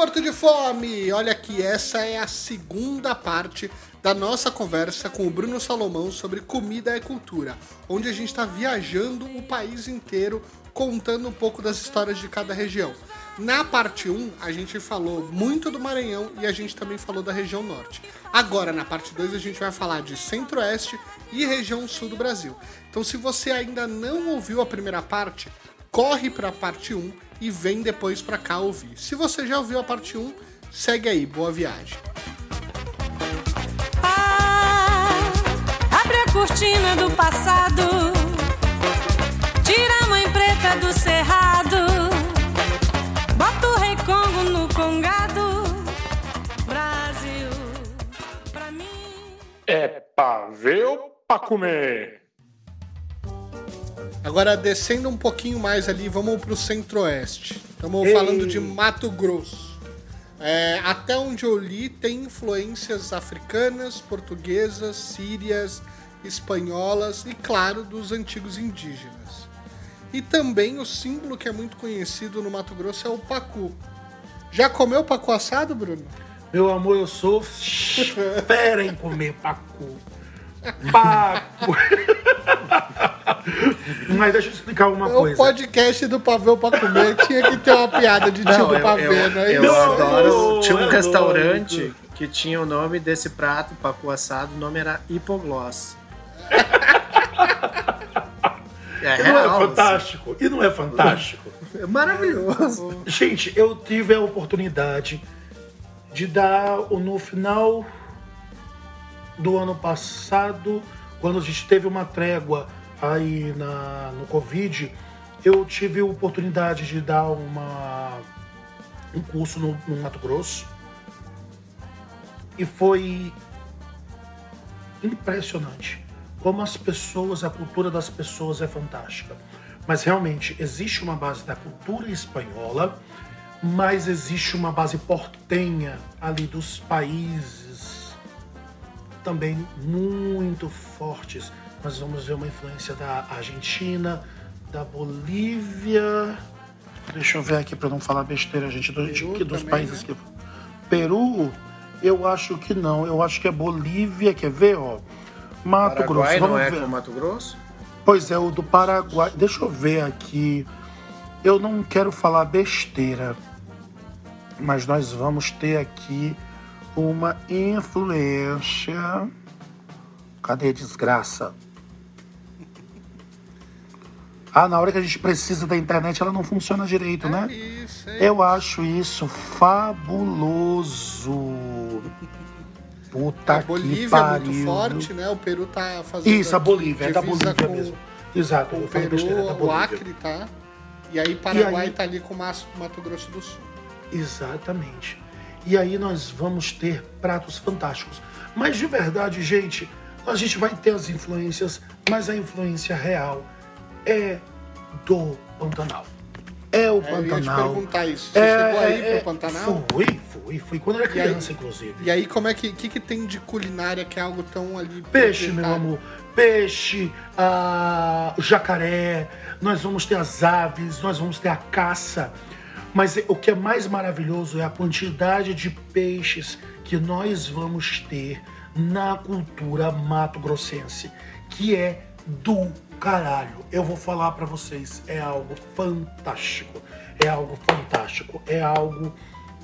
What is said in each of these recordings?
morto de fome! Olha aqui, essa é a segunda parte da nossa conversa com o Bruno Salomão sobre comida e cultura, onde a gente está viajando o país inteiro contando um pouco das histórias de cada região. Na parte 1, a gente falou muito do Maranhão e a gente também falou da região norte. Agora, na parte 2, a gente vai falar de centro-oeste e região sul do Brasil. Então, se você ainda não ouviu a primeira parte, corre para a parte 1 e vem depois para cá ouvir. Se você já ouviu a parte 1, segue aí, boa viagem. Ah, abre a cortina do passado, tira a mãe preta do cerrado, bota o rei Congo no congado, Brasil, pra mim. É pra ver ou pra comer? Agora, descendo um pouquinho mais ali, vamos para o centro-oeste. Estamos falando de Mato Grosso. É, até onde eu li, tem influências africanas, portuguesas, sírias, espanholas e, claro, dos antigos indígenas. E também o símbolo que é muito conhecido no Mato Grosso é o pacu. Já comeu pacu assado, Bruno? Meu amor, eu sou fera em comer pacu. Pacu. Mas deixa eu explicar uma o coisa. podcast do Pavê pra comer tinha que ter uma piada de tio Não, do eu, pavê, eu, não é eu isso? adoro. Tinha um é restaurante que tinha o nome desse prato, pacu assado, o nome era Hipogloss. É E não é real, fantástico? E não é fantástico? assim. É maravilhoso. Gente, eu tive a oportunidade de dar o- no final do ano passado, quando a gente teve uma trégua aí na, no Covid, eu tive a oportunidade de dar uma, um curso no, no Mato Grosso. E foi impressionante como as pessoas, a cultura das pessoas é fantástica. Mas realmente existe uma base da cultura espanhola, mas existe uma base portenha ali dos países também muito fortes. Nós vamos ver uma influência da Argentina, da Bolívia. Deixa eu ver aqui para não falar besteira, gente, do, de que dos também, países né? que Peru, eu acho que não. Eu acho que é Bolívia, quer ver, ó? Mato Paraguai Grosso. não Vamos é ver. com Mato Grosso? Pois é, o do Paraguai. Deixa eu ver aqui. Eu não quero falar besteira, mas nós vamos ter aqui uma influência. Cadê a desgraça? Ah, na hora que a gente precisa da internet, ela não funciona direito, né? É isso, é Eu acho isso fabuloso. Puta A Bolívia que é pariu. muito forte, né? O Peru tá fazendo. Isso, a Bolívia, é da Bolívia com mesmo. Exato, O Peru, besteira, é o. Acre, tá? E aí Paraguai aí- tá ali com o Mato Grosso do Sul. Exatamente. E aí nós vamos ter pratos fantásticos. Mas de verdade, gente, a gente vai ter as influências, mas a influência real é do Pantanal. É o É, eu ia te Pantanal. perguntar isso. Você É, chegou aí é, pro Pantanal? Fui, fui, fui. Quando era E aí- criança, inclusive. E aí, como é que, que, que tem de culinária que é algo tão ali. Peixe, meu amor. Peixe, ah, jacaré, nós vamos ter as aves, nós vamos ter a caça. Mas o que é mais maravilhoso é a quantidade de peixes que nós vamos ter na cultura mato-grossense, que é do caralho. Eu vou falar pra vocês, é algo fantástico. É algo fantástico. É algo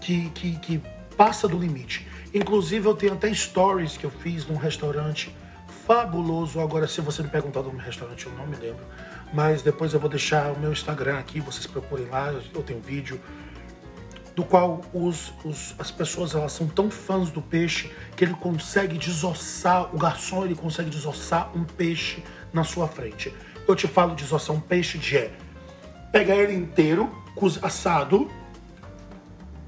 que, que, que passa do limite. Inclusive, eu tenho até stories que eu fiz num restaurante fabuloso. Agora, se você me perguntar do restaurante, eu não me lembro. Mas depois eu vou deixar o meu Instagram aqui, vocês procurem lá, eu tenho um vídeo do qual os, os- as pessoas elas são tão fãs do peixe que ele consegue desossar, o garçom ele consegue desossar um peixe na sua frente. Eu te falo desossar um peixe de é pegar ele inteiro, assado,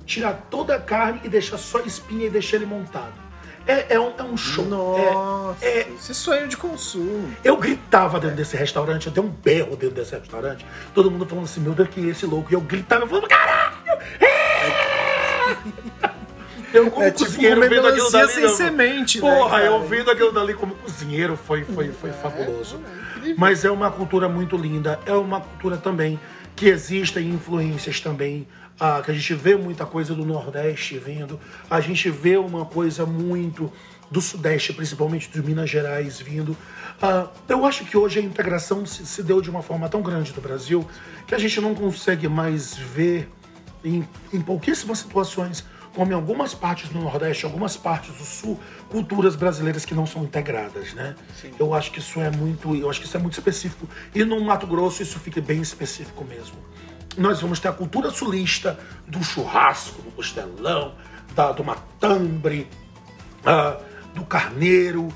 tirar toda a carne e deixar só espinha e deixar ele montado. É, é um, é um show. Nossa, É- é- esse sonho de consumo. eu gritava dentro desse restaurante, eu dei um berro dentro desse restaurante. Todo mundo falando assim, meu Deus, que é esse louco? E eu gritava, eu falava, caralho! É! Eu como É tipo cozinheiro vendo aquilo dali. sem eu- semente, né, Porra, cara? eu vendo aquilo dali como cozinheiro foi, foi, foi fabuloso. Mas é uma cultura muito linda, é uma cultura também que existem influências também ah, que a gente vê muita coisa do Nordeste vindo, a gente vê uma coisa muito do Sudeste, principalmente de Minas Gerais vindo. Ah, eu acho que hoje a integração se, se deu de uma forma tão grande do Brasil que a gente não consegue mais ver em, em pouquíssimas situações, como em algumas partes do Nordeste, algumas partes do Sul, culturas brasileiras que não são integradas, né? Eu acho que isso é muito, eu acho que isso é muito específico. E no Mato Grosso isso fica bem específico mesmo. Nós vamos ter a cultura sulista do churrasco, do costelão, da, do matambre, ah, do carneiro.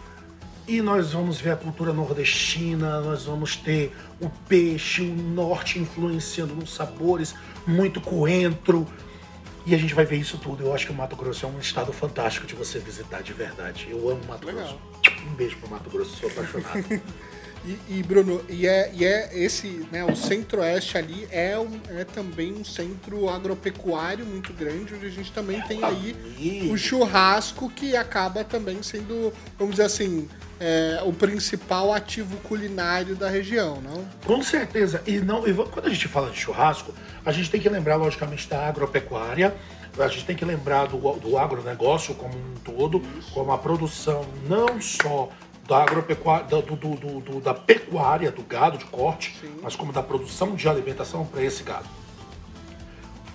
E nós vamos ver a cultura nordestina, nós vamos ter o peixe, o norte influenciando nos sabores, muito coentro. E a gente vai ver isso tudo. Eu acho que o Mato Grosso é um estado fantástico de você visitar de verdade. Eu amo Mato Legal. Grosso. Um beijo pro Mato Grosso, sou apaixonado. E, e, Bruno, e é, e é esse, né, o centro-oeste ali é, um, é também um centro agropecuário muito grande, onde a gente também tem aí o churrasco, que acaba também sendo, vamos dizer assim, é, o principal ativo culinário da região, não? Com certeza. E não, e quando a gente fala de churrasco, a gente tem que lembrar, logicamente, da agropecuária. A gente tem que lembrar do, do agronegócio como um todo, como a produção não só da agropecuária, da, do, do- do- da pecuária, do gado de corte, mas como da produção de alimentação para esse gado.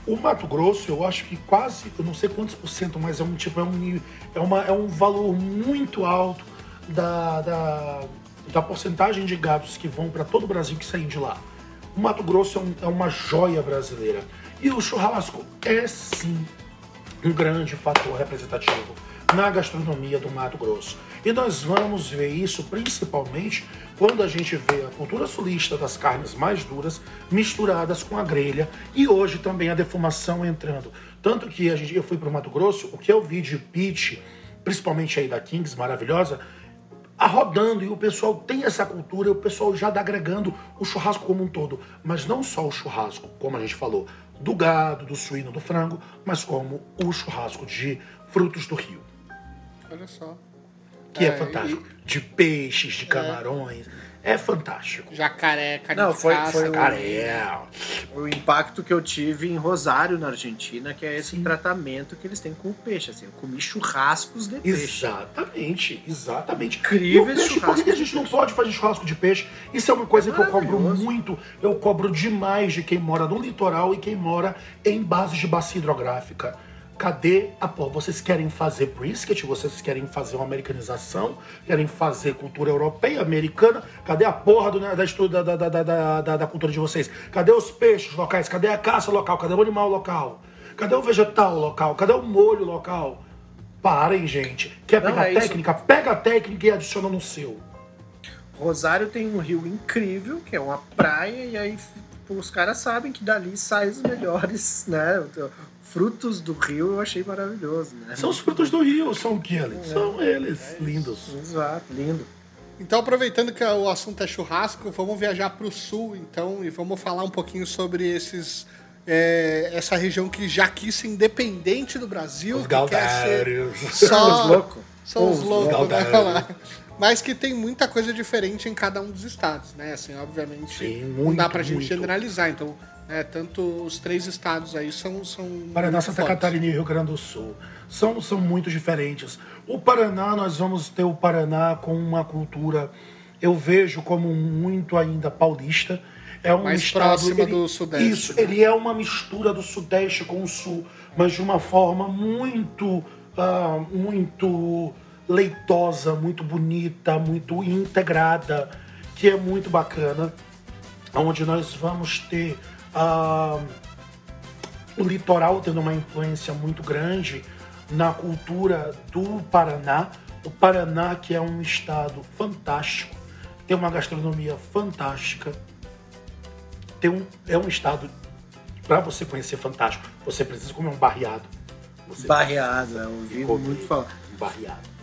O Mato Grosso, eu acho que quase, eu não sei quantos por cento, mas é um tipo, é um, é uma, é um valor muito alto da, da, da porcentagem de gados que vão para todo o Brasil que saem de lá. O Mato Grosso é, um- é uma joia brasileira. E o churrasco é sim um grande fator representativo na gastronomia do Mato Grosso. E nós vamos ver isso principalmente quando a gente vê a cultura sulista das carnes mais duras misturadas com a grelha e hoje também a defumação entrando. Tanto que a gente, eu fui para o Mato Grosso, o que eu vi de pitch, principalmente aí da Kings, maravilhosa, a rodando e o pessoal tem essa cultura, o pessoal já está agregando o churrasco como um todo, mas não só o churrasco, como a gente falou, do gado, do suíno, do frango, mas como o churrasco de frutos do rio, Olha só. que é, É, fantástico, de peixes, de camarões, é fantástico. Jacaré, carne Não, de foi- caça, foi o- Caré, O impacto que eu tive em Rosário, na Argentina, que é esse tratamento que eles têm com o peixe. Assim, eu comi churrascos de peixe. Exatamente, exatamente. Incrível E o esse peixe, por que a gente não pode fazer churrasco de peixe? Isso é uma coisa É que eu cobro muito. Eu cobro demais de quem mora no litoral e quem mora em bases de bacia hidrográfica. Cadê a pô? Vocês querem fazer brisket? Vocês querem fazer uma americanização? Querem fazer cultura europeia, americana? Cadê a porra do, né, da, da, da, da, da, cultura de vocês? Cadê os peixes locais? Cadê a caça local? Cadê o animal local? Cadê o vegetal local? Cadê o molho local? Parem, gente. Quer Não, pegar é isso. técnica? Pega a técnica e adiciona no seu. Rosário tem um rio incrível, que é uma praia, e aí tipo, os caras sabem que dali saem os melhores, né? Frutos do rio eu achei maravilhoso, né? São os frutos do rio, são o que eles? São eles, lindos. Exato, lindo. Então, aproveitando que o assunto é churrasco, vamos viajar para o sul, então, e vamos falar um pouquinho sobre esses é, essa região que já quis ser independente do Brasil, Os que quer ser só Os loucos. são os Os loucos, né? Mas que tem muita coisa diferente em cada um dos estados, né? Assim, obviamente, Sim, não muito, dá pra gente muito. generalizar. Então, né, tanto os três estados aí são são Paraná, Santa fortes. Catarina e Rio Grande do Sul. São, são muito diferentes. O Paraná, nós vamos ter o Paraná com uma cultura, eu vejo como muito ainda paulista. É um Mais estado, próxima ele- do Sudeste, Isso, né? ele é uma mistura do Sudeste com o Sul, mas de uma forma muito, ah, muito leitosa, muito bonita, muito integrada, que é muito bacana. Onde nós vamos ter ah, o litoral tendo uma influência muito grande na cultura do Paraná. O Paraná, que é um estado fantástico, tem uma gastronomia fantástica, tem um, é um estado, para você conhecer fantástico, você precisa comer um barreado. Você Barreada, eu ouvi Ficou muito falar. um barreado.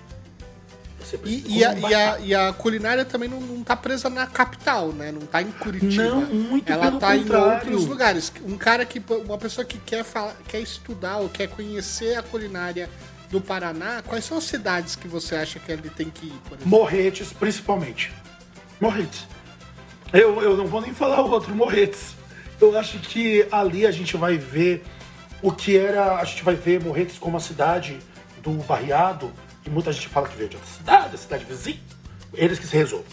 E, e, a, um e, a, barreado. e a culinária também não, não tá presa na capital, né? Não tá em Curitiba. Não, muito Ela pelo tá em contrário. outros lugares. Um cara que. Uma pessoa que quer, falar, quer estudar ou quer conhecer a culinária do Paraná, quais são as cidades que você acha que ele tem que ir, por exemplo? Morretes, principalmente. Morretes. Eu, eu não vou nem falar o outro, Morretes. Eu acho que ali a gente vai ver o que era, a gente vai ver Morretes como a cidade do barriado, e muita gente fala que veio de outra cidade, cidade vizinha, eles que se resolvem.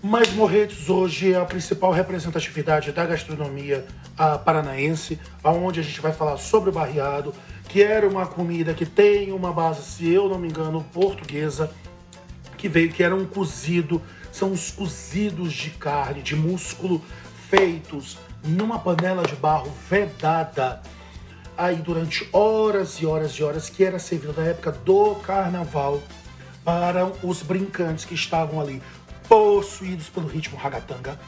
Mas Morretes hoje é a principal representatividade da gastronomia ah, paranaense, aonde a gente vai falar sobre o barriado, que era uma comida que tem uma base, se eu não me engano, portuguesa, que veio, que era um cozido, são os cozidos de carne, de músculo, feitos numa panela de barro vedada, aí durante horas e horas e horas, que era servido na época do carnaval para os brincantes que estavam ali possuídos pelo ritmo ragatanga,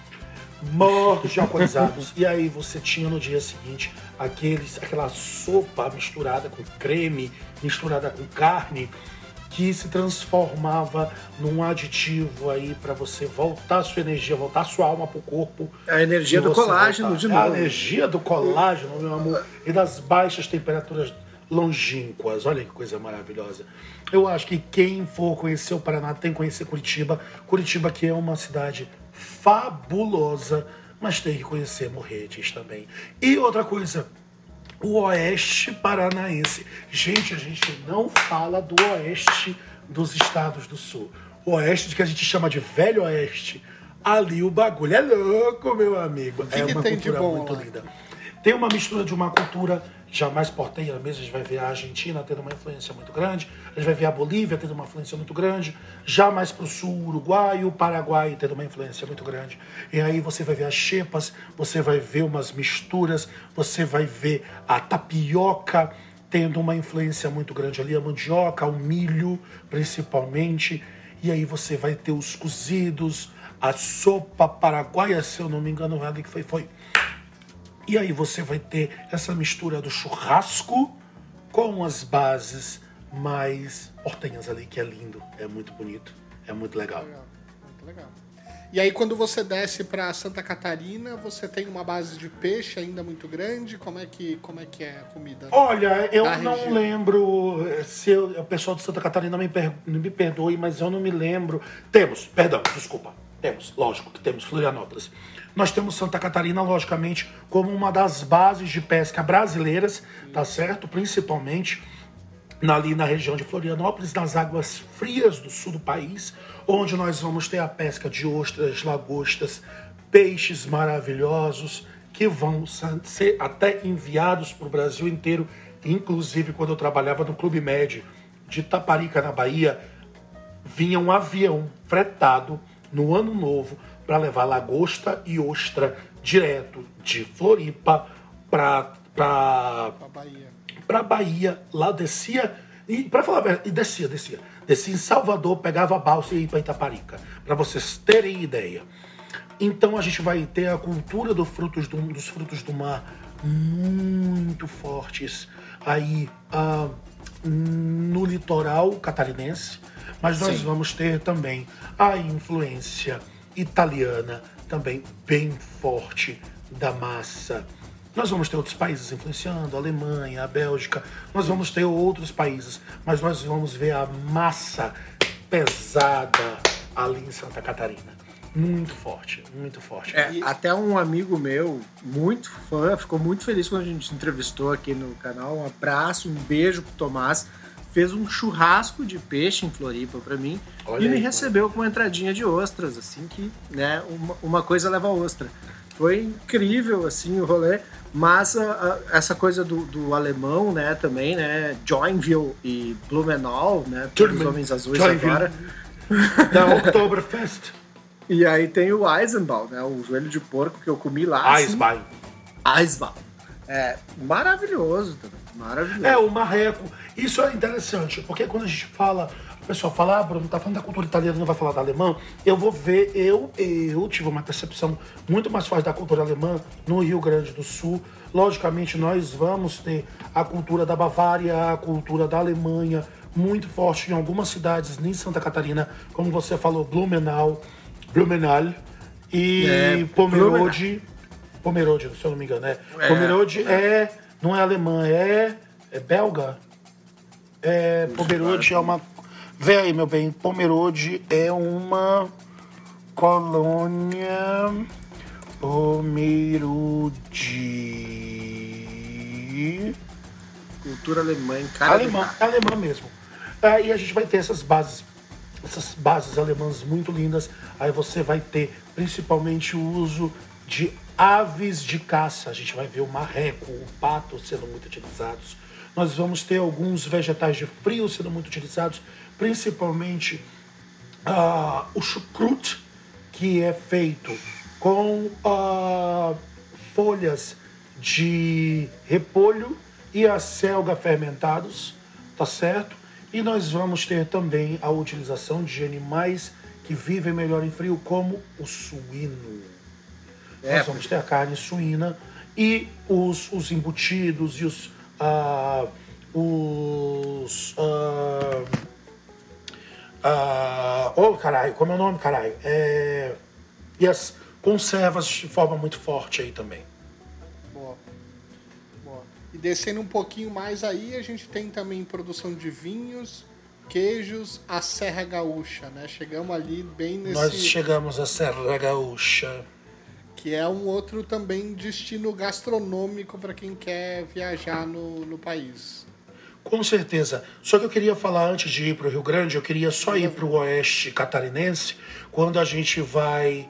mortos de alcoolizados. e aí você tinha no dia seguinte aqueles, aquela sopa misturada com creme, misturada com carne, que se transformava num aditivo aí para você voltar a sua energia, voltar a sua alma pro corpo. A energia do colágeno voltar. de É A novo. energia do colágeno, meu amor, e das baixas temperaturas longínquas. Olha que coisa maravilhosa. Eu acho que quem for conhecer o Paraná tem que conhecer Curitiba. Curitiba que é uma cidade fabulosa, mas tem que conhecer Morretes também. E outra coisa, o oeste paranaense. Gente, a gente não fala do oeste dos estados do sul. O oeste que a gente chama de velho oeste. Ali o bagulho é louco, meu amigo. que é que uma cultura muito lá? linda. Tem uma mistura de uma cultura jamais porteira mesmo, a gente vai ver a Argentina tendo uma influência muito grande, a gente vai ver a Bolívia tendo uma influência muito grande, já mais para o sul, o Uruguai o Paraguai tendo uma influência muito grande. E aí você vai ver as xepas, você vai ver umas misturas, você vai ver a tapioca tendo uma influência muito grande ali, a mandioca, o milho principalmente, e aí você vai ter os cozidos, a sopa paraguaia, se eu não me engano, ali que foi, foi e aí você vai ter essa mistura do churrasco com as bases mais portenhas ali, que é lindo, é muito bonito, é muito legal. Legal, muito legal. E aí quando você desce para Santa Catarina, você tem uma base de peixe ainda muito grande. Como é que como é que é a comida? Olha, eu não região. lembro se eu- o pessoal de Santa Catarina me, per- me perdoe, mas eu não me lembro. Temos, perdão, desculpa. Temos, lógico que temos Florianópolis. Nós temos Santa Catarina, logicamente, como uma das bases de pesca brasileiras, tá certo? Principalmente ali na região de Florianópolis, nas águas frias do sul do país, onde nós vamos ter a pesca de ostras, lagostas, peixes maravilhosos que vão ser até enviados para o Brasil inteiro. Inclusive, quando eu trabalhava no Clube Med de Taparica, na Bahia, vinha um avião fretado no ano novo para levar lagosta e ostra direto de Floripa para A Bahia. pra Bahia, lá descia, e para falar a verdade, e descia, descia. Descia em Salvador, pegava a balsa e ia para Itaparica, para vocês terem ideia. Então a gente vai ter a cultura do frutos do- dos frutos do mar muito fortes aí ah, no litoral catarinense, mas nós vamos ter também a influência italiana também bem forte da massa. Nós vamos ter outros países influenciando, a Alemanha, a Bélgica, nós vamos ter outros países, mas nós vamos ver a massa pesada ali em Santa Catarina. Muito forte, muito forte. É, até um amigo meu, muito fã, ficou muito feliz quando a gente entrevistou aqui no canal. Um abraço, um beijo pro Tomás. Fez um churrasco de peixe em Floripa pra mim Olha e me aí, recebeu com uma entradinha de ostras, assim que, né, uma, uma coisa leva a ostra. Foi incrível, assim, o rolê. Mas a- a- essa coisa do, do alemão, né, também, né, Joinville e Blumenau, né, os Homens Azuis Joinville. agora. Da Oktoberfest. E aí tem o Eisenbahn, né, o joelho de porco que eu comi lá. assim, Eisbein. Eisbahn. É maravilhoso também. Maravilhoso. É, o marreco. Isso é interessante, porque quando a gente fala, o pessoal fala, ah, Bruno, tá falando da cultura italiana, não vai falar da alemã. Eu vou ver, eu, eu tive uma percepção muito mais forte da cultura alemã no Rio Grande do Sul. Logicamente, nós vamos ter a cultura da Bavária, a cultura da Alemanha, muito forte em algumas cidades, em Santa Catarina, como você falou, Blumenau, Blumenau e É, Pomerode. Pomerode, se eu não me engano, é. É. Pomerode é, não é alemã, é, é belga. É, Pomerode é uma. Vê aí, meu bem, Pomerode é uma colônia. Pomerode. Cultura alemã em cara alemã, alemã mesmo. Aí a gente vai ter essas bases, essas bases alemãs muito lindas. Aí você vai ter principalmente o uso de aves de caça. A gente vai ver o marreco, o pato sendo muito utilizados. Nós vamos ter alguns vegetais de frio sendo muito utilizados, principalmente ah, o chucrute, que é feito com ah, folhas de repolho e a fermentados, tá certo? E nós vamos ter também a utilização de animais que vivem melhor em frio, como o suíno. É, nós vamos ter a carne suína e os, os embutidos e os. ah, os. ah, ah, oh, caralho, como é o nome, caralho? É, e as conservas de forma muito forte aí também. Boa. Boa. E descendo um pouquinho mais aí, a gente tem também produção de vinhos, queijos, a Serra Gaúcha, né? Chegamos ali bem nesse. Nós chegamos à Serra Gaúcha. Que é um outro também destino gastronômico para quem quer viajar no, no país. Com certeza. Só que eu queria falar antes de ir para o Rio Grande, eu queria só ir para o oeste catarinense, quando a gente vai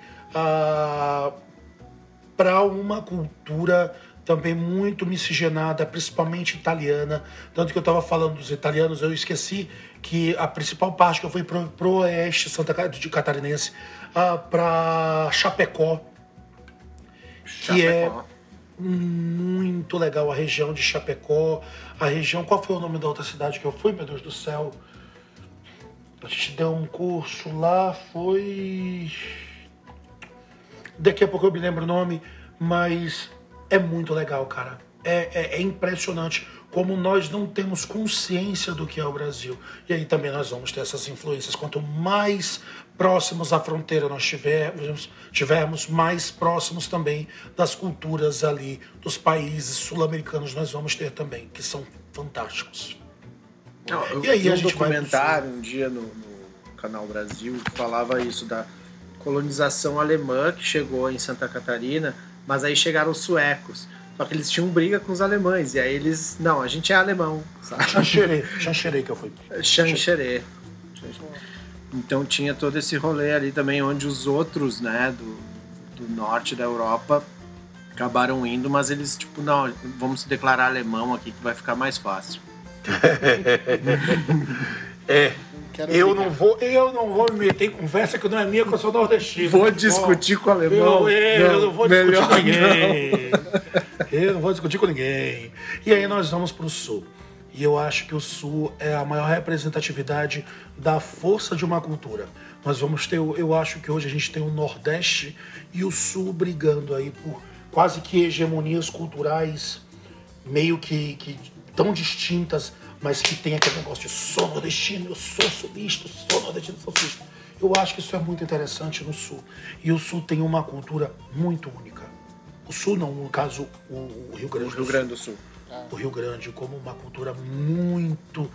para uma cultura também muito miscigenada, principalmente italiana. Tanto que eu estava falando dos italianos, eu esqueci que a principal parte que eu fui para o oeste Santa de catarinense, para Chapecó, que é muito legal a região de Chapecó, a região. Qual foi o nome da outra cidade que eu fui, meu Deus do céu? A gente deu um curso lá, foi. Daqui a pouco eu me lembro o nome, mas é muito legal, cara. É, é- é impressionante como nós não temos consciência do que é o Brasil. E aí também nós vamos ter essas influências. Quanto mais próximos à fronteira nós tivermos, tivermos mais próximos também das culturas ali, dos países sul-americanos nós vamos ter também, que são fantásticos. Não, eu E aí a um gente documentário um dia no, no Canal Brasil que falava isso da colonização alemã que chegou em Santa Catarina, mas aí chegaram os suecos. Só que eles tinham briga com os alemães, e aí eles. Não, a gente é alemão, sabe? Xanxerê, Xanxerê que eu fui. Xanxerê. Então tinha todo esse rolê ali também, onde os outros, né, do, do norte da Europa acabaram indo, mas eles, tipo, não, vamos se declarar alemão aqui que vai ficar mais fácil. É. Quero Eu brigar. não, vou, eu não vou me meter em conversa que não é minha, que eu sou nordestino. Vou discutir com o alemão. Eu, eu Não, não vou discutir com ninguém. Eu não vou discutir com ninguém. E aí nós vamos para o sul. E eu acho que o sul é a maior representatividade da força de uma cultura. Nós vamos ter, eu acho que hoje a gente tem o Nordeste e o Sul brigando aí por quase que hegemonias culturais meio que, que tão distintas, mas que tem aquele negócio de sou nordestino, eu sou sulista, eu sou nordestino, sou sulista. Eu acho que isso é muito interessante no Sul. E o Sul tem uma cultura muito única. O Sul não, no caso, o, Rio Grande do Rio Sul Grande do Sul. O Rio Grande como uma cultura muito,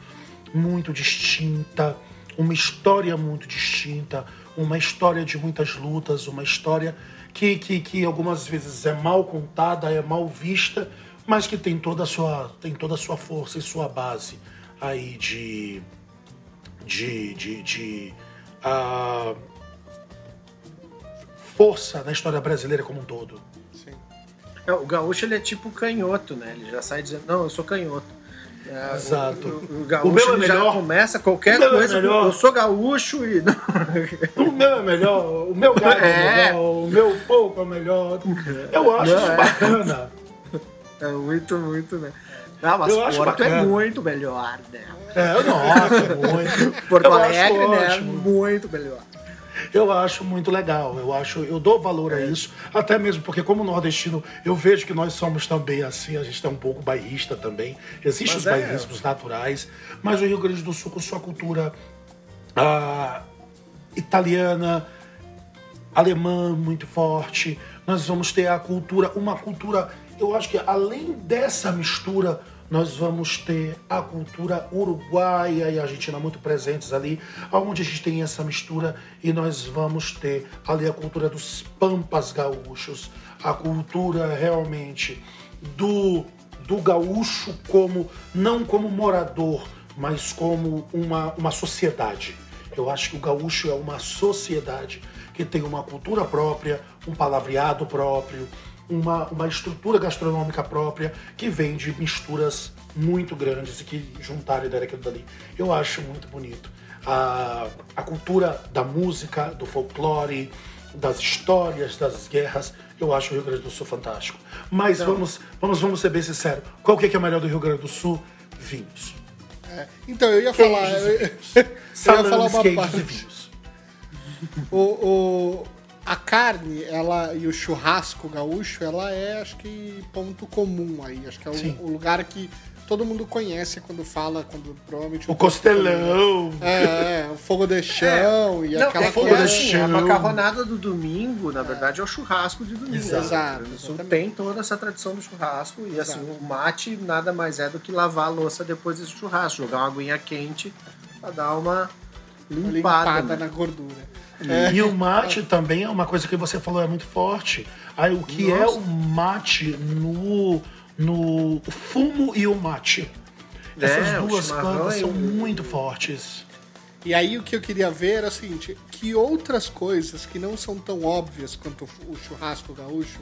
muito distinta, uma história muito distinta, uma história de muitas lutas, uma história que, que, que algumas vezes é mal contada, é mal vista, mas que tem toda a sua, tem toda sua força e sua base aí de. de. de. de ah, força na história brasileira como um todo. É, o gaúcho ele é tipo canhoto, né? Ele já sai dizendo, não, eu sou canhoto. É, Exato. O, o, o gaúcho O meu é ele já melhor. começa qualquer é coisa. melhor. Eu sou gaúcho e. O meu é melhor, o meu galho é, É. melhor, o meu pouco é melhor. Eu acho Não, isso é. bacana. É muito, muito, né? Ah, mas Eu Porto é muito melhor, né? É, eu não acho muito. Porto Alegre, né? ótimo. Muito melhor. Eu acho muito legal. Eu acho, eu dou valor a isso, até mesmo porque como nordestino, eu vejo que nós somos também assim, a gente é um pouco bairrista também. Existem os é. bairrismos naturais, mas o Rio Grande do Sul com sua cultura ah, italiana, alemã muito forte. Nós vamos ter a cultura, uma cultura, eu acho que além dessa mistura, nós vamos ter a cultura uruguaia e argentina muito presentes ali, onde a gente tem essa mistura e nós vamos ter ali a cultura dos pampas gaúchos, a cultura realmente do do gaúcho como não como morador, mas como uma, uma sociedade. Eu acho que o gaúcho é uma sociedade que tem uma cultura própria, um palavreado próprio, uma, uma estrutura gastronômica própria que vem de misturas muito grandes e que juntaram e deram aquilo dali. Eu acho muito bonito. A, a cultura da música, do folclore, das histórias, das guerras, eu acho o Rio Grande do Sul fantástico. Mas vamos, vamos, vamos ser bem sinceros. Qual que é, que é melhor do Rio Grande do Sul? Vinhos. É, Então, eu ia falar. Queijos Eu, ia falar uma parte. O, o- a carne, ela e o churrasco gaúcho, ela é, acho que, ponto comum aí. Acho que é o, o lugar que todo mundo conhece quando fala, quando provavelmente. O costelão. É, é, o fogo de chão e Não, aquela é, fogo de coisa. assim, chão. a macarronada do domingo, na verdade, é o churrasco de domingo. Exato. né? Exato, O tem toda essa tradição do churrasco e assim, o mate nada mais é do que lavar a louça depois desse churrasco, jogar uma aguinha quente pra dar uma limpada. limpada né? na gordura. E o mate também é uma coisa que você falou é muito forte. Aí o que é Nossa. o mate no no fumo e o mate? Essas É, o duas plantas e são muito fortes. E aí o que eu queria ver era o seguinte, que outras coisas que não são tão óbvias quanto o churrasco gaúcho,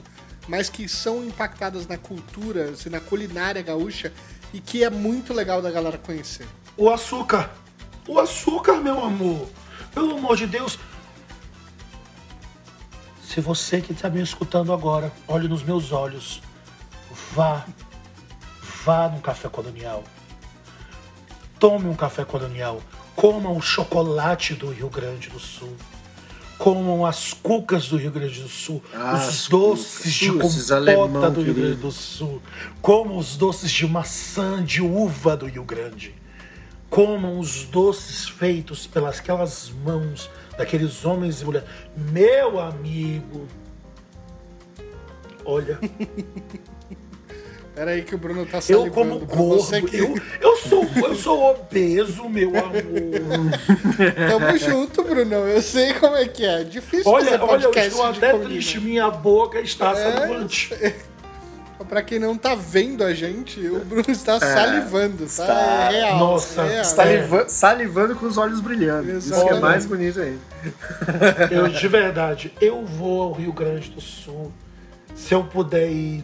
mas que são impactadas na cultura e na culinária gaúcha e que é muito legal da galera conhecer. O açúcar. O açúcar, meu amor. Pelo amor de Deus. Se você que está me escutando agora, olhe nos meus olhos. Vá. Vá no café colonial. Tome um café colonial. Coma o chocolate do Rio Grande do Sul. Comam as cucas do Rio Grande do Sul. Ah, os doces de cucas. Esses compota alemão, do Rio. Grande do Sul. Comam os doces de maçã, de uva do Rio Grande comam os doces feitos pelas aquelas mãos daqueles homens e mulheres. Meu amigo, olha, Pera aí que o Bruno tá eu salivando. como pra você gordo, que... eu, eu sou eu sou obeso, meu amor. Tamo junto, Bruno. Eu sei como é que é. Difícil Olha, olha, eu estou até triste, minha boca está É. salivante. Pra quem não tá vendo a gente, o Bruno está salivando, tá? está- É real. Nossa, é real. está- Saliva- salivando com os olhos brilhando. Isso que é Exatamente. mais bonito ainda. Eu, de verdade, eu vou ao Rio Grande do Sul. Se eu puder ir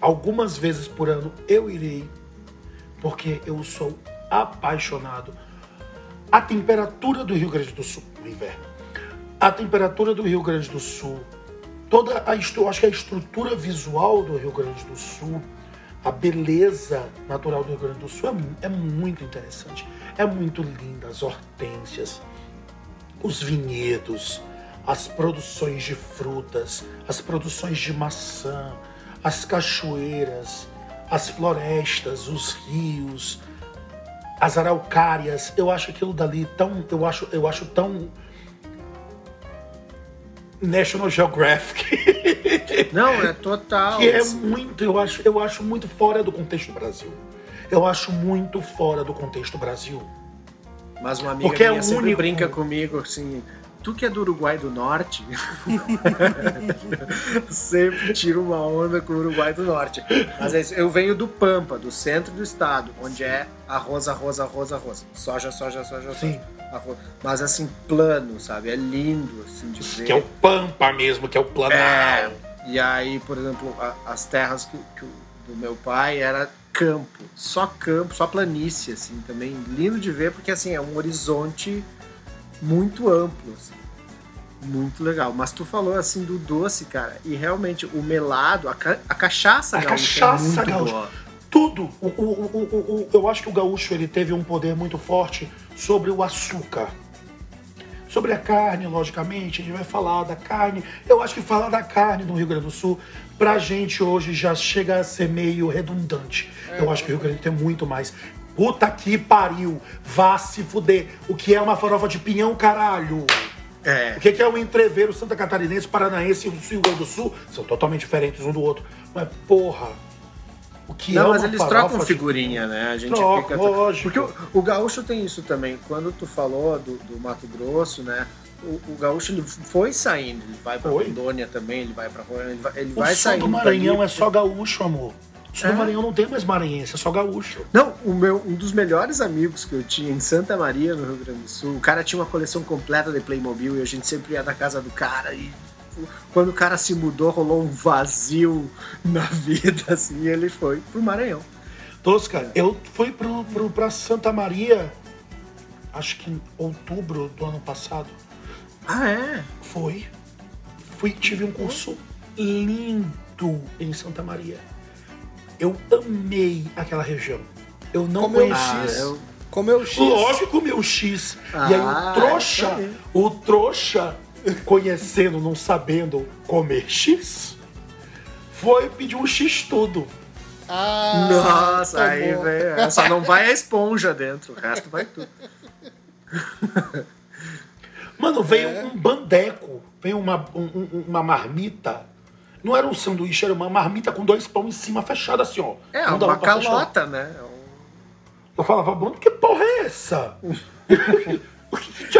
algumas vezes por ano, eu irei. Porque eu sou apaixonado. A temperatura do Rio Grande do Sul, no inverno. A temperatura do Rio Grande do Sul, toda a, eu acho que a estrutura visual do Rio Grande do Sul, a beleza natural do Rio Grande do Sul é, é muito interessante. É muito linda, as hortênsias, os vinhedos, as produções de frutas, as produções de maçã, as cachoeiras, as florestas, os rios, as araucárias. Eu acho aquilo dali tão, eu acho, eu acho tão National Geographic. Não, é total. que é muito, eu acho, eu acho muito fora do contexto Brasil. Eu acho muito fora do contexto Brasil. Mas uma amiga Porque é minha sempre único. brinca comigo assim. Tu que é do Uruguai do Norte, sempre tira uma onda com o Uruguai do Norte. Mas é isso, eu venho do Pampa, do centro do estado, onde é arroz, arroz, arroz, arroz. Soja, soja, soja, Sim. soja. Arroz. Mas assim, plano, sabe? É lindo, assim, de ver. Que é o Pampa mesmo, que é o Planalto. É, e aí, por exemplo, a- as terras que, que do meu pai era campo, só campo, só planície, assim, também lindo de ver, porque assim, é um horizonte muito amplo, assim. Muito legal. Mas tu falou assim do doce, cara, e realmente o melado, a, ca- a cachaça A gaúcha cachaça é muito gaúcha. boa. Tudo. O, o, o, o- o- eu acho que o gaúcho ele teve um poder muito forte sobre o açúcar. Sobre a carne, logicamente, a gente vai falar da carne. Eu acho que falar da carne no Rio Grande do Sul, pra gente hoje já chega a ser meio redundante. Eu acho que o Rio Grande tem muito mais. Puta que pariu, vá se fuder. O que é uma farofa de pinhão, caralho? É. O que é o entreveiro Santa Catarinense, Paranaense e o Rio Grande do Sul? São totalmente diferentes um do outro. Mas, porra, o que é Não, uma mas eles trocam de- figurinha, né? A gente Troca, fica. lógico. Porque o, o gaúcho tem isso também. Quando tu falou do, do Mato Grosso, né? O, o gaúcho ele foi saindo, ele vai pra. Rondônia também, ele vai pra Rondônia, ele vai, ele O vai sul saindo. do Maranhão dali. é só gaúcho, amor. O Sul do Maranhão não tem mais maranhense, é só gaúcho. Não, o meu, um dos melhores amigos que eu tinha em Santa Maria, no Rio Grande do Sul, o cara tinha uma coleção completa de Playmobil e a gente sempre ia na casa do cara e quando o cara se mudou, rolou um vazio na vida, assim, e ele foi pro Maranhão. Tosca, eu fui pro, pro, pra Santa Maria, acho que em outubro do ano passado. Ah, é? Foi. Fui, tive um curso lindo em Santa Maria. Eu amei aquela região. Eu não Comeu conhecia. X. eu- Comeu X. Lógico, comeu X. e aí Ah, o trouxa, isso aí. o trouxa, conhecendo, não sabendo comer X, foi pedir um X tudo. Ah, Nossa, tá aí, velho. Só não vai a esponja dentro, o resto vai tudo. Mano, veio É. um bandeco, veio uma, um- um- uma marmita. Não era um sanduíche, era uma marmita com dois pão em cima, fechada assim, ó. É, Não uma fechar. calota, né? Eu falava, mano, que porra é essa?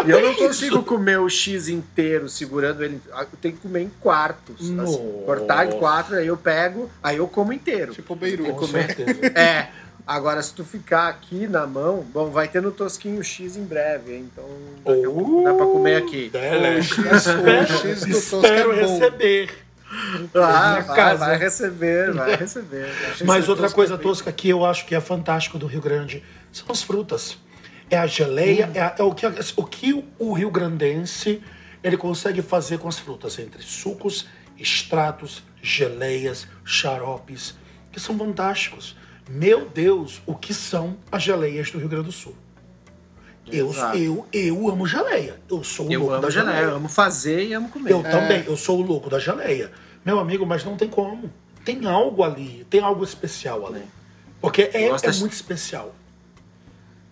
E eu não isso? consigo comer o X inteiro segurando ele. Eu tenho que comer em quartos. assim, cortar em quatro, aí eu pego, aí eu como inteiro. Tipo Beirute. Com certeza. É. Agora, se tu ficar aqui na mão, bom, vai ter no Tosquinho X em breve, hein? então pouco dá pra comer aqui. Dele. O X, o X do Tosca Espero é bom. receber. Ah, vai, vai receber, vai receber. vai receber. Mas outra coisa tosca que eu acho que é fantástico do Rio Grande são as frutas. É a geleia, é, a- é o, que, o que o Rio Grandense ele consegue fazer com as frutas, entre sucos, extratos, geleias, xaropes, que são fantásticos. Meu Deus, o que são as geleias do Rio Grande do Sul? Eu, Exato. eu, eu amo geleia. Eu sou o Eu louco da geleia, geleia. eu amo fazer e amo comer. Eu também, eu sou o louco da geleia. Meu amigo, mas não tem como. Tem algo ali, tem algo especial ali. Porque é, é de- muito especial.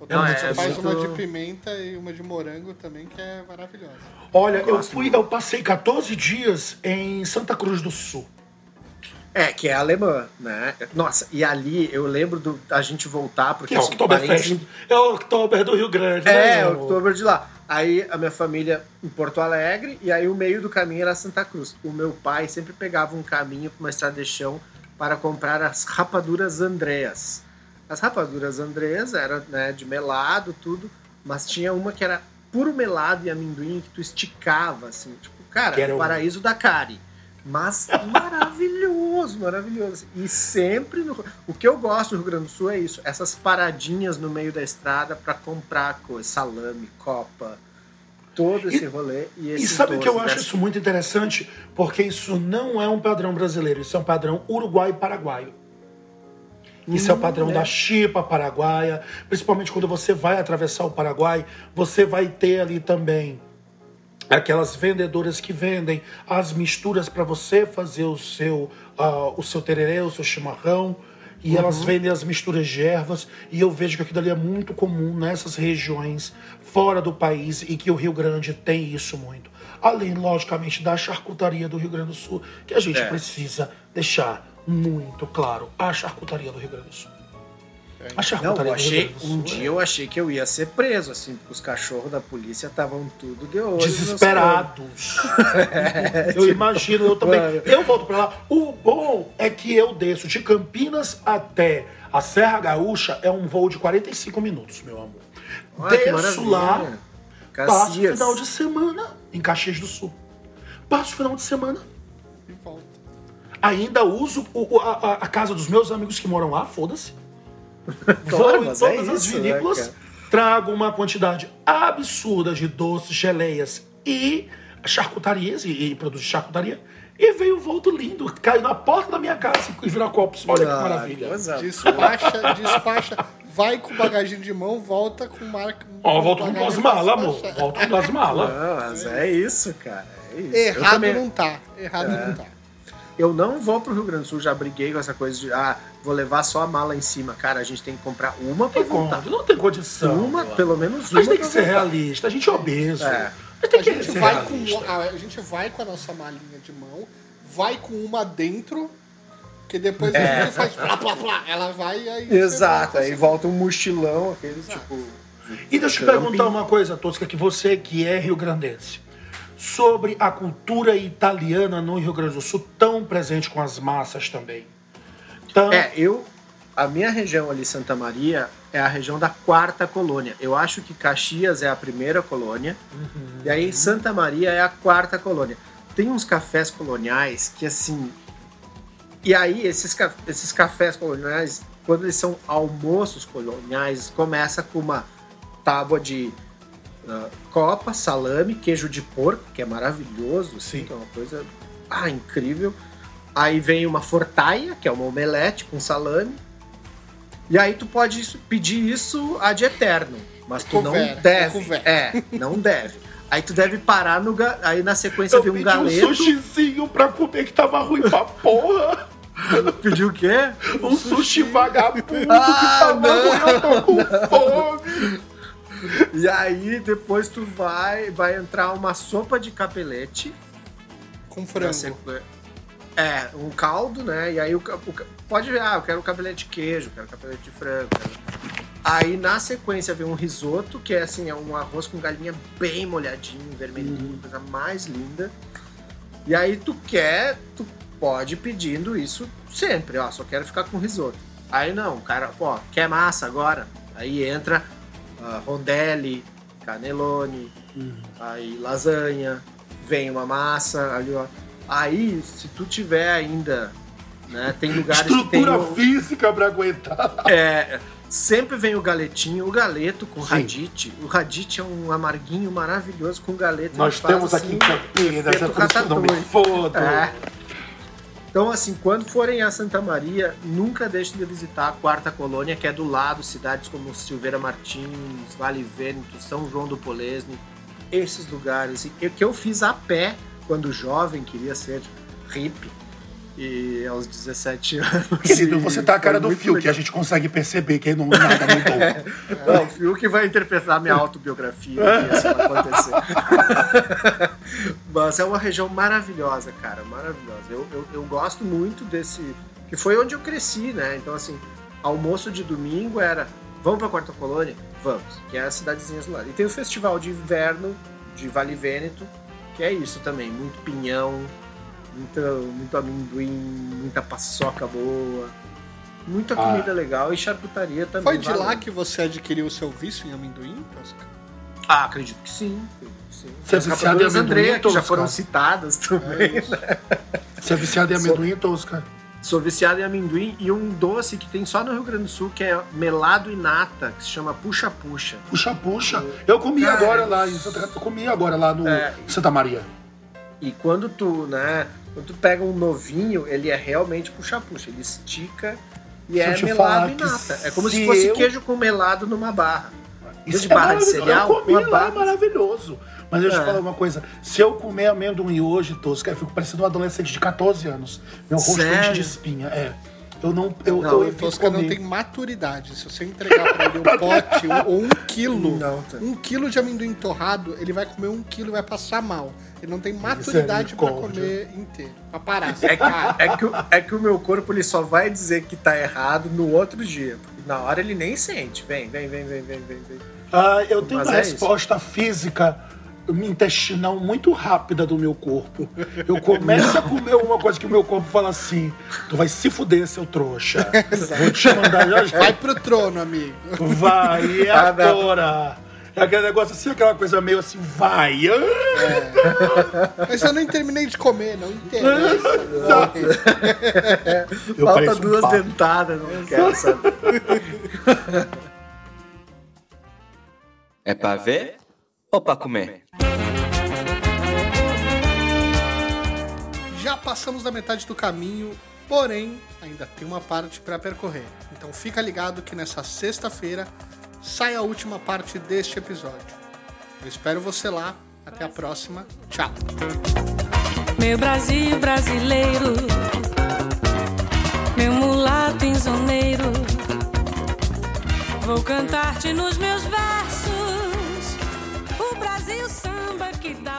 Não, é você faz muito- uma de pimenta e uma de morango também, que é maravilhosa. Olha, eu gosto fui, eu passei 14 dias em Santa Cruz do Sul. É, que é alemã, né? Nossa, e ali eu lembro do, da gente voltar, porque Que é o assim, Oktoberfest. parentes- É o Oktober do Rio Grande, É, né? o outubro de lá. Aí a minha família em Porto Alegre, e aí o meio do caminho era Santa Cruz. O meu pai sempre pegava um caminho para uma estrada de chão para comprar as rapaduras Andreas. As rapaduras Andreas eram né, de melado, tudo, mas tinha uma que era puro melado e amendoim que tu esticava, assim, tipo, cara, o um- paraíso da Cari. Mas maravilhoso, maravilhoso. E sempre no... O que eu gosto do Rio Grande do Sul é isso, essas paradinhas no meio da estrada para comprar coisa, salame, copa, todo esse rolê. E, E sabe o que eu acho isso muito interessante? Porque isso não é um padrão brasileiro, isso é um padrão uruguai-paraguaio. Isso é o padrão da chipa paraguaia, principalmente quando você vai atravessar o Paraguai, você vai ter ali também aquelas vendedoras que vendem as misturas para você fazer o seu ah, o seu tererê, o seu chimarrão, e elas vendem as misturas de ervas, e eu vejo que aquilo ali é muito comum nessas regiões fora do país e que o Rio Grande tem isso muito. Além, logicamente, da charcutaria do Rio Grande do Sul, que a gente É. precisa deixar muito claro, a charcutaria do Rio Grande do Sul. A Não, charcutaria eu achei, um é- dia eu achei que eu ia ser preso, assim, porque os cachorros da polícia estavam tudo de olho. desesperados. eu imagino, eu também. Mano. Eu volto pra lá. O bom é que eu desço de Campinas até a Serra Gaúcha é um voo de 45 minutos, meu amor. Olha Desço lá, passo o final de semana em Caxias do Sul. Passo o final de semana. E volta. Ainda uso o- a- a casa dos meus amigos que moram lá, foda-se. Vou em mas todas é as isso, né, vinícolas, cara? trago uma quantidade absurda de doces, geleias e charcutarias e, e produtos de charcutaria. E veio o volto lindo, caiu na porta da minha casa e virou copos. Olha que Ah, maravilha. coisa Despacha, despacha, vai com bagagem de mão, volta com marca. Ó, volto com duas malas, amor. Volto com duas malas. Não, mas é isso, cara. É isso. eu, Errado também, não tá. Errado não tá. Eu não vou pro Rio Grande do Sul, já briguei com essa coisa de, ah, vou levar só a mala em cima. Cara, a gente tem que comprar uma pra Tem voltar. conta, não tem condição. Uma, pelo menos A uma. gente tem que ser voltar. realista, a gente é obeso. É. A gente tem A que gente, ser vai com, a, a gente vai com a nossa malinha de mão, vai com uma dentro, que depois a gente faz plá, plá, plá. Ela vai e aí. você Exato, volta aí assim. volta um mochilão, aquele tipo. E deixa eu Camping. perguntar uma coisa, Tosca, que você que é rio-grandense, sobre a cultura italiana no Rio Grande do Sul, tão presente com as massas também. Então, É, eu. A minha região ali, Santa Maria, é a região da quarta colônia. Eu acho que Caxias é a primeira colônia. E aí Santa Maria é a quarta colônia. Tem uns cafés coloniais que assim. E aí, esses, esses cafés coloniais, quando eles são almoços coloniais, começa com uma tábua de ah, copa, salame, queijo de porco, que é maravilhoso, assim, Sim. que é uma coisa ah, incrível. Aí vem uma fortaia, que é uma omelete com salame. E aí tu pode isso- pedir isso ad eterno. Mas tu não Couvert, deve. É, não deve. Aí tu deve parar no. ga- Aí na sequência eu vem um galeto. um sushizinho pra comer que tava ruim pra porra. Pediu o quê? Um sushi vagabundo que Ah, tava não. ruim, eu tô com fome. E aí depois tu vai, vai entrar uma sopa de capelete. Com frango. É, um caldo, né? E aí o, o pode ver, ah, eu quero capelete de queijo, quero capelete de frango. quero- Aí na sequência vem um risoto, que é assim, é um arroz com galinha bem molhadinho, vermelhinho, coisa mais linda. E aí tu quer, tu pode ir pedindo isso sempre, ó, só quero ficar com risoto. Aí não, o cara, pô, quer massa agora? Aí entra ah, rondelli, canelone, aí lasanha, vem uma massa, ali, ó. Aí, se tu tiver ainda, né, tem lugares que tem Estrutura física pra aguentar. é, sempre vem o galetinho, o galeto com Sim. radite. O radite é um amarguinho maravilhoso com galeto. Nós Ele faz temos aqui assim, em Campinas, é efeito por isso que não me fodo. É. Então, assim, quando forem a Santa Maria, nunca deixem de visitar a Quarta Colônia, que é do lado, cidades como Silveira Martins, Vale Vêneto, São João do Polesne, esses lugares. Que eu fiz a pé quando jovem, queria ser hippie, e aos 17 anos. Querido, você tá a cara do Fio, que legal. a gente consegue perceber que não, nada mudou. Não, o Fiuk vai interpretar minha autobiografia, que isso vai acontecer. Mas é uma região maravilhosa, cara, maravilhosa. Eu, eu, eu gosto muito desse. Que foi onde eu cresci, né? Então, assim, almoço de domingo era. Vamos pra Quarta Colônia? Vamos, que é a cidadezinha do lado. E tem o festival de inverno de Vale Vêneto, que é isso também, muito pinhão, muita, muito amendoim, muita paçoca boa, muita Ah. comida legal e charcutaria também. Foi de lá valendo. que você adquiriu o seu vício em amendoim, Tosca? Ah, acredito que sim. Você é As viciado em amendoim, que já Tosca? foram citadas também. Você é viciado em amendoim, Tosca? Sou viciado em amendoim e um doce que tem só no Rio Grande do Sul, que é melado e nata, que se chama puxa-puxa. Puxa, puxa. Eu comi Cara, agora lá em Santa Eu comi agora lá no É. Santa Maria. E quando tu, né, quando tu pega um novinho, ele é realmente puxa-puxa. Ele estica e eu é melado e nata. É como se se fosse eu- queijo com melado numa barra. Isso de é barra de cereal, Eu comi uma lá, barra- é maravilhoso. Mas deixa eu É. te falar uma coisa. Se eu comer amendoim hoje, Tosca, eu fico parecendo um adolescente de 14 anos. Meu rosto Sério? enche de espinha. É. Eu não. Eu, Não, eu o Tosca não comer. tem maturidade. Se você entregar pra ele um pote ou- um quilo, Não, tá. um quilo de amendoim torrado, ele vai comer um quilo e vai passar mal. Ele não tem maturidade pra Misericórdia. comer inteiro. Pra parar. É que, é, que, o- é que o meu corpo ele só vai dizer que tá errado no outro dia. Porque na hora ele nem sente. Vem, vem, vem, vem, vem, vem. vem. Ah, eu tenho Mas uma é isso. resposta física intestinal muito rápida do meu corpo. Eu começo a comer uma coisa que o meu corpo fala assim: tu vai se fuder, seu trouxa. Vou te mandar já. Vai pro trono, amigo. Vai, é Ah, não. agora. É aquele negócio assim, aquela coisa meio assim, vai. Ah, Mas eu nem terminei de comer, não interessa. Eu Falta um duas papo. dentadas, não quero saber. É pra ver ou pra comer? Já passamos da metade do caminho, porém ainda tem uma parte pra percorrer. Então fica ligado que nessa sexta-feira sai a última parte deste episódio. Eu espero você lá. Até a próxima. Tchau. Meu Brasil brasileiro, meu mulato insoneiro, vou cantar-te nos meus versos. O Brasil samba que dá